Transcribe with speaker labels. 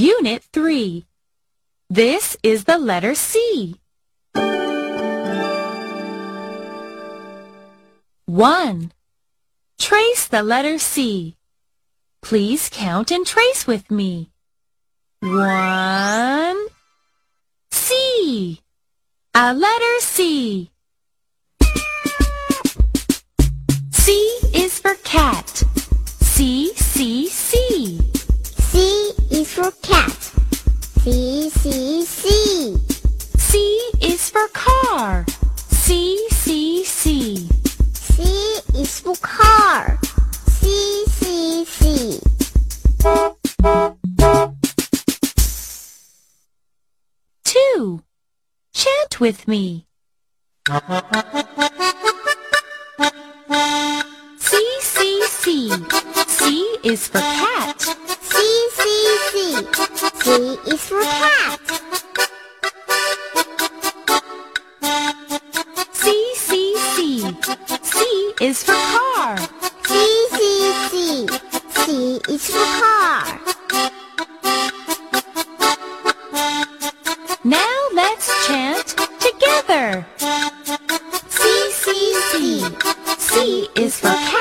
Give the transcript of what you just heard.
Speaker 1: Unit 3. This is the letter C. 1. Trace the letter C. Please count and trace with me. 1. C. A letter C. C, C, C.
Speaker 2: Is for
Speaker 1: car. C, C, C.
Speaker 2: C is for car. C, C, C.
Speaker 1: Two. Chant with me. C, C, C. C is for cat.
Speaker 2: C is for cat. C, C, C. C is for car.
Speaker 1: C, C, C. C is for car. Now let's chant together.
Speaker 2: C, C, C. C is for
Speaker 1: cat.